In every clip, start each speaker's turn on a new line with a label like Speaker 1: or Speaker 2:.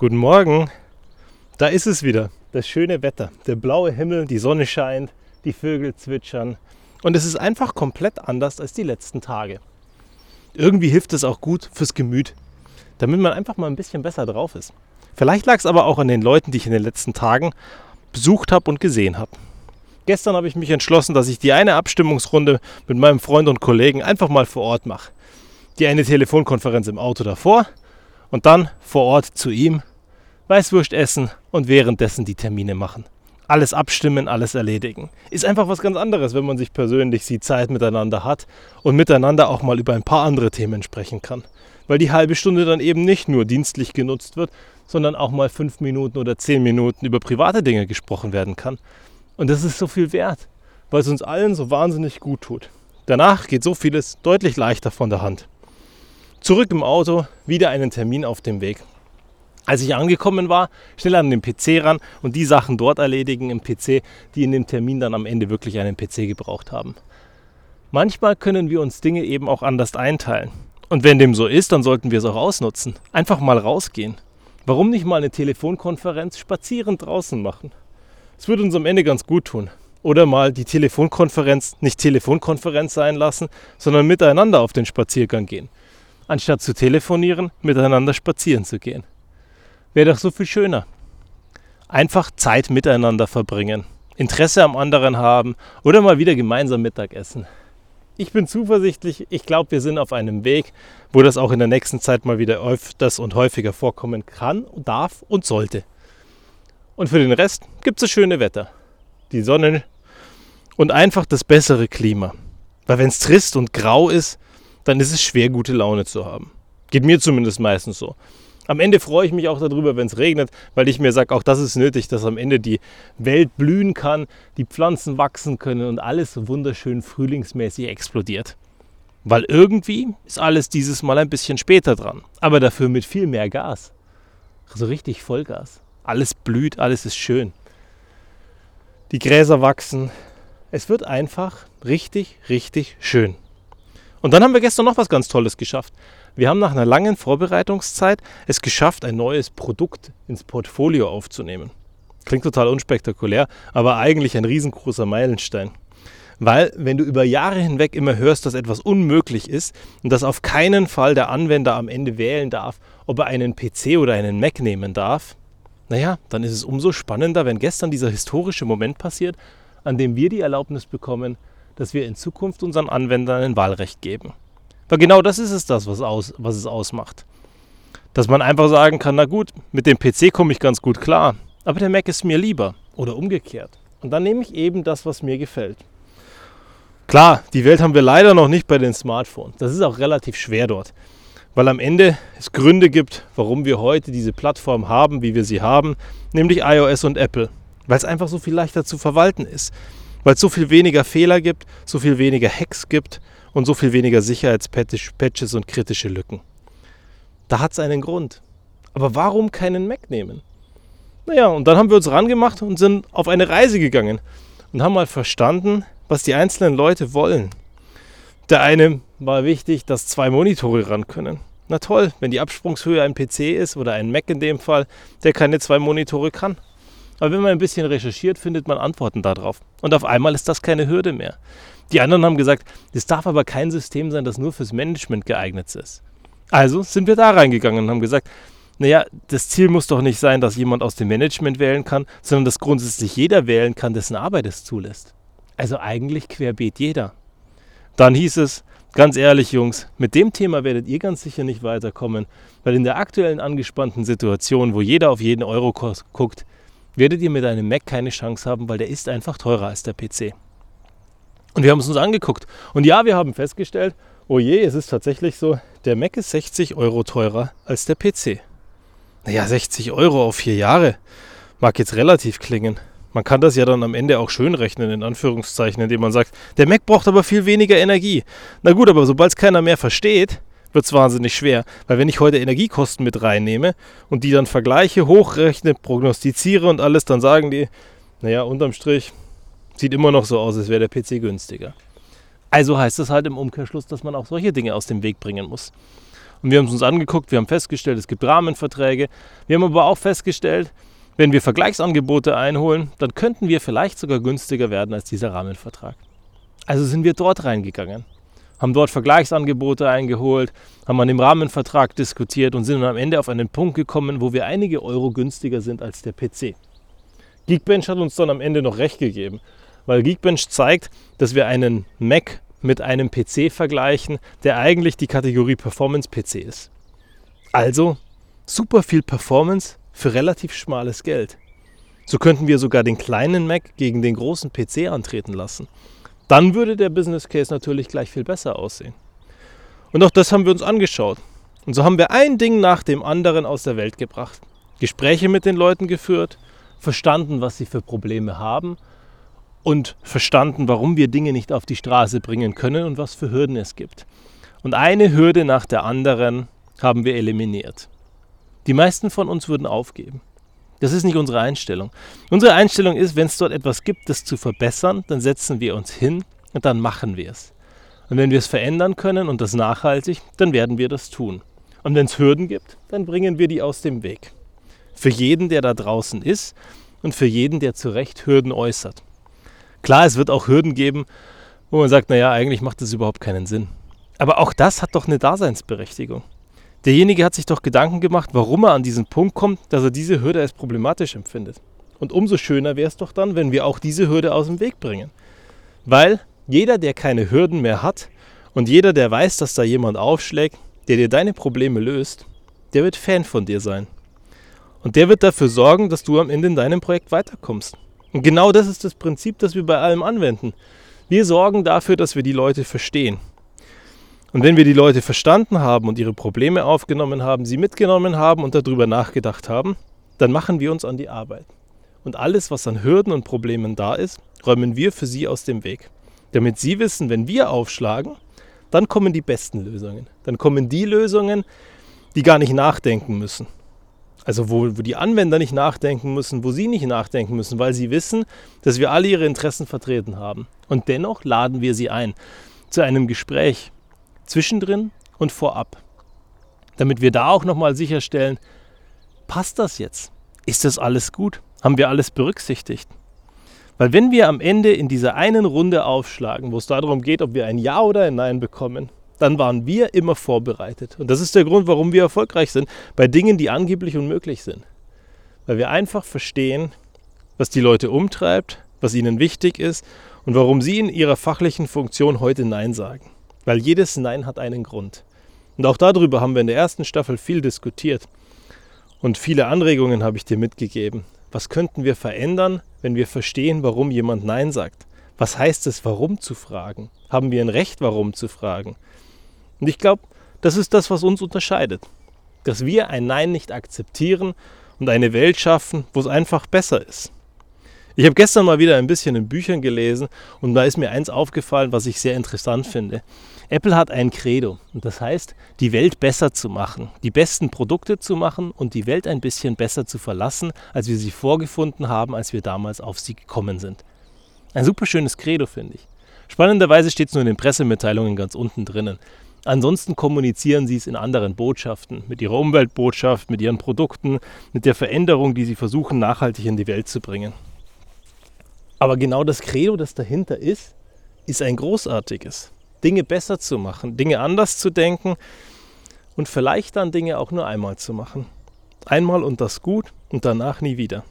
Speaker 1: Guten Morgen. Da ist es wieder. Das schöne Wetter. Der blaue Himmel, die Sonne scheint, die Vögel zwitschern. Und es ist einfach komplett anders als die letzten Tage. Irgendwie hilft es auch gut fürs Gemüt, damit man einfach mal ein bisschen besser drauf ist. Vielleicht lag es aber auch an den Leuten, die ich in den letzten Tagen besucht habe und gesehen habe. Gestern habe ich mich entschlossen, dass ich die eine Abstimmungsrunde mit meinem Freund und Kollegen einfach mal vor Ort mache. Die eine Telefonkonferenz im Auto davor und dann vor Ort zu ihm Weißwurst essen und währenddessen die Termine machen. Alles abstimmen, alles erledigen. Ist einfach was ganz anderes, wenn man sich persönlich sieht, Zeit miteinander hat und miteinander auch mal über ein paar andere Themen sprechen kann. Weil die halbe Stunde dann eben nicht nur dienstlich genutzt wird, sondern auch mal fünf Minuten oder zehn Minuten über private Dinge gesprochen werden kann. Und das ist so viel wert, weil es uns allen so wahnsinnig gut tut. Danach geht so vieles deutlich leichter von der Hand. Zurück im Auto, wieder einen Termin auf dem Weg. Als ich angekommen war, schnell an den PC ran und die Sachen dort erledigen im PC, die in dem Termin dann am Ende wirklich einen PC gebraucht haben. Manchmal können wir uns Dinge eben auch anders einteilen. Und wenn dem so ist, dann sollten wir es auch ausnutzen. Einfach mal rausgehen. Warum nicht mal eine Telefonkonferenz spazierend draußen machen? Es würde uns am Ende ganz gut tun. Oder mal die Telefonkonferenz nicht Telefonkonferenz sein lassen, sondern miteinander auf den Spaziergang gehen. Anstatt zu telefonieren, miteinander spazieren zu gehen. Wäre doch so viel schöner. Einfach Zeit miteinander verbringen, Interesse am anderen haben oder mal wieder gemeinsam Mittagessen. Ich bin zuversichtlich, ich glaube, wir sind auf einem Weg, wo das auch in der nächsten Zeit mal wieder öfters und häufiger vorkommen kann, darf und sollte. Und für den Rest gibt es das schöne Wetter, die Sonne und einfach das bessere Klima. Weil wenn es trist und grau ist, dann ist es schwer, gute Laune zu haben. Geht mir zumindest meistens so. Am Ende freue ich mich auch darüber, wenn es regnet, weil ich mir sage, auch das ist nötig, dass am Ende die Welt blühen kann, die Pflanzen wachsen können und alles wunderschön frühlingsmäßig explodiert. Weil irgendwie ist alles dieses Mal ein bisschen später dran, aber dafür mit viel mehr Gas. So richtig Vollgas. Alles blüht, alles ist schön. Die Gräser wachsen. Es wird einfach richtig, richtig schön. Und dann haben wir gestern noch was ganz Tolles geschafft. Wir haben nach einer langen Vorbereitungszeit es geschafft, ein neues Produkt ins Portfolio aufzunehmen. Klingt total unspektakulär, aber eigentlich ein riesengroßer Meilenstein. Weil, wenn du über Jahre hinweg immer hörst, dass etwas unmöglich ist und dass auf keinen Fall der Anwender am Ende wählen darf, ob er einen PC oder einen Mac nehmen darf, naja, dann ist es umso spannender, wenn gestern dieser historische Moment passiert, an dem wir die Erlaubnis bekommen, dass wir in Zukunft unseren Anwendern ein Wahlrecht geben. Weil genau das ist es das, was, aus, was es ausmacht. Dass man einfach sagen kann, na gut, mit dem PC komme ich ganz gut klar, aber der Mac ist mir lieber oder umgekehrt. Und dann nehme ich eben das, was mir gefällt. Klar, die Welt haben wir leider noch nicht bei den Smartphones. Das ist auch relativ schwer dort, weil am Ende es Gründe gibt, warum wir heute diese Plattform haben, wie wir sie haben, nämlich iOS und Apple, weil es einfach so viel leichter zu verwalten ist, weil es so viel weniger Fehler gibt, so viel weniger Hacks gibt und so viel weniger Sicherheitspatches und kritische Lücken. Da hat es einen Grund. Aber warum keinen Mac nehmen? Naja, und dann haben wir uns rangemacht und sind auf eine Reise gegangen und haben mal verstanden, was die einzelnen Leute wollen. Der eine war wichtig, dass zwei Monitore ran können. Na toll, wenn die Absprungshöhe ein PC ist oder ein Mac in dem Fall, der keine zwei Monitore kann. Aber wenn man ein bisschen recherchiert, findet man Antworten darauf. Und auf einmal ist das keine Hürde mehr. Die anderen haben gesagt, es darf aber kein System sein, das nur fürs Management geeignet ist. Also sind wir da reingegangen und haben gesagt, naja, das Ziel muss doch nicht sein, dass jemand aus dem Management wählen kann, sondern dass grundsätzlich jeder wählen kann, dessen Arbeit es zulässt. Also eigentlich querbeet jeder. Dann hieß es, ganz ehrlich Jungs, mit dem Thema werdet ihr ganz sicher nicht weiterkommen, weil in der aktuellen angespannten Situation, wo jeder auf jeden Euro guckt, werdet ihr mit einem Mac keine Chance haben, weil der ist einfach teurer als der PC. Und wir haben es uns angeguckt. Und ja, wir haben festgestellt, oh je, es ist tatsächlich so, der Mac ist 60 Euro teurer als der PC. Naja, 60 Euro auf vier Jahre mag jetzt relativ klingen. Man kann das ja dann am Ende auch schön rechnen, in Anführungszeichen, indem man sagt, der Mac braucht aber viel weniger Energie. Na gut, aber sobald es keiner mehr versteht, wird es wahnsinnig schwer. Weil wenn ich heute Energiekosten mit reinnehme und die dann vergleiche, hochrechne, prognostiziere und alles, dann sagen die, naja, unterm Strich, Sieht immer noch so aus, als wäre der PC günstiger. Also heißt das halt im Umkehrschluss, dass man auch solche Dinge aus dem Weg bringen muss. Und wir haben es uns angeguckt, wir haben festgestellt, es gibt Rahmenverträge. Wir haben aber auch festgestellt, wenn wir Vergleichsangebote einholen, dann könnten wir vielleicht sogar günstiger werden als dieser Rahmenvertrag. Also sind wir dort reingegangen, haben dort Vergleichsangebote eingeholt, haben an dem Rahmenvertrag diskutiert und sind am Ende auf einen Punkt gekommen, wo wir einige Euro günstiger sind als der PC. Geekbench hat uns dann am Ende noch recht gegeben, weil Geekbench zeigt, dass wir einen Mac mit einem PC vergleichen, der eigentlich die Kategorie Performance PC ist. Also super viel Performance für relativ schmales Geld. So könnten wir sogar den kleinen Mac gegen den großen PC antreten lassen. Dann würde der Business Case natürlich gleich viel besser aussehen. Und auch das haben wir uns angeschaut. Und so haben wir ein Ding nach dem anderen aus der Welt gebracht. Gespräche mit den Leuten geführt, verstanden, was sie für Probleme haben und verstanden, warum wir Dinge nicht auf die Straße bringen können und was für Hürden es gibt. Und eine Hürde nach der anderen haben wir eliminiert. Die meisten von uns würden aufgeben. Das ist nicht unsere Einstellung. Unsere Einstellung ist, wenn es dort etwas gibt, das zu verbessern, dann setzen wir uns hin und dann machen wir es. Und wenn wir es verändern können und das nachhaltig, dann werden wir das tun. Und wenn es Hürden gibt, dann bringen wir die aus dem Weg. Für jeden, der da draußen ist und für jeden, der zu Recht Hürden äußert. Klar, es wird auch Hürden geben, wo man sagt, naja, eigentlich macht das überhaupt keinen Sinn. Aber auch das hat doch eine Daseinsberechtigung. Derjenige hat sich doch Gedanken gemacht, warum er an diesen Punkt kommt, dass er diese Hürde als problematisch empfindet. Und umso schöner wäre es doch dann, wenn wir auch diese Hürde aus dem Weg bringen. Weil jeder, der keine Hürden mehr hat und jeder, der weiß, dass da jemand aufschlägt, der dir deine Probleme löst, der wird Fan von dir sein. Und der wird dafür sorgen, dass du am Ende in deinem Projekt weiterkommst. Und genau das ist das Prinzip, das wir bei allem anwenden. Wir sorgen dafür, dass wir die Leute verstehen. Und wenn wir die Leute verstanden haben und ihre Probleme aufgenommen haben, sie mitgenommen haben und darüber nachgedacht haben, dann machen wir uns an die Arbeit. Und alles, was an Hürden und Problemen da ist, räumen wir für sie aus dem Weg. Damit sie wissen, wenn wir aufschlagen, dann kommen die besten Lösungen. Dann kommen die Lösungen, die gar nicht nachdenken müssen. Also wo, wo die Anwender nicht nachdenken müssen, wo sie nicht nachdenken müssen, weil sie wissen, dass wir alle ihre Interessen vertreten haben. Und dennoch laden wir sie ein zu einem Gespräch zwischendrin und vorab, damit wir da auch nochmal sicherstellen, passt das jetzt? Ist das alles gut? Haben wir alles berücksichtigt? Weil wenn wir am Ende in dieser einen Runde aufschlagen, wo es darum geht, ob wir ein Ja oder ein Nein bekommen, dann waren wir immer vorbereitet. Und das ist der Grund, warum wir erfolgreich sind bei Dingen, die angeblich unmöglich sind. Weil wir einfach verstehen, was die Leute umtreibt, was ihnen wichtig ist und warum sie in ihrer fachlichen Funktion heute Nein sagen. Weil jedes Nein hat einen Grund. Und auch darüber haben wir in der ersten Staffel viel diskutiert. Und viele Anregungen habe ich dir mitgegeben. Was könnten wir verändern, wenn wir verstehen, warum jemand Nein sagt? Was heißt es, warum zu fragen? Haben wir ein Recht, warum zu fragen? Und ich glaube, das ist das, was uns unterscheidet. Dass wir ein Nein nicht akzeptieren und eine Welt schaffen, wo es einfach besser ist. Ich habe gestern mal wieder ein bisschen in Büchern gelesen und da ist mir eins aufgefallen, was ich sehr interessant finde. Apple hat ein Credo und das heißt, die Welt besser zu machen, die besten Produkte zu machen und die Welt ein bisschen besser zu verlassen, als wir sie vorgefunden haben, als wir damals auf sie gekommen sind. Ein super schönes Credo, finde ich. Spannenderweise steht es nur in den Pressemitteilungen ganz unten drinnen. Ansonsten kommunizieren sie es in anderen Botschaften, mit ihrer Umweltbotschaft, mit ihren Produkten, mit der Veränderung, die sie versuchen nachhaltig in die Welt zu bringen. Aber genau das Credo, das dahinter ist, ist ein großartiges. Dinge besser zu machen, Dinge anders zu denken und vielleicht dann Dinge auch nur einmal zu machen. Einmal und das gut und danach nie wieder.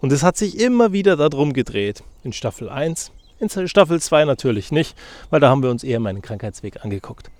Speaker 1: Und es hat sich immer wieder darum gedreht. In Staffel 1, in Staffel 2 natürlich nicht, weil da haben wir uns eher meinen Krankheitsweg angeguckt.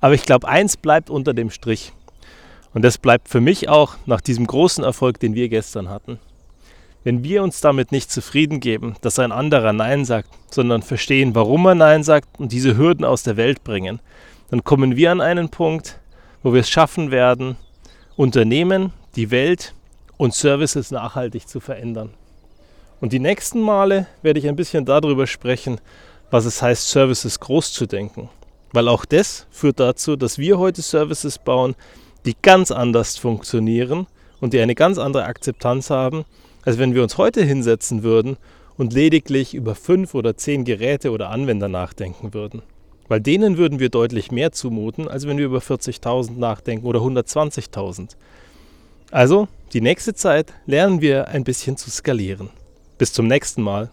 Speaker 1: Aber ich glaube, eins bleibt unter dem Strich. Und das bleibt für mich auch nach diesem großen Erfolg, den wir gestern hatten. Wenn wir uns damit nicht zufrieden geben, dass ein anderer Nein sagt, sondern verstehen, warum er Nein sagt und diese Hürden aus der Welt bringen, dann kommen wir an einen Punkt, wo wir es schaffen werden, Unternehmen, die Welt und Services nachhaltig zu verändern. Und die nächsten Male werde ich ein bisschen darüber sprechen, was es heißt, Services groß zu denken. Weil auch das führt dazu, dass wir heute Services bauen, die ganz anders funktionieren und die eine ganz andere Akzeptanz haben, als wenn wir uns heute hinsetzen würden und lediglich über fünf oder zehn Geräte oder Anwender nachdenken würden. Weil denen würden wir deutlich mehr zumuten, als wenn wir über 40.000 nachdenken oder 120.000. Also, die nächste Zeit lernen wir ein bisschen zu skalieren. Bis zum nächsten Mal.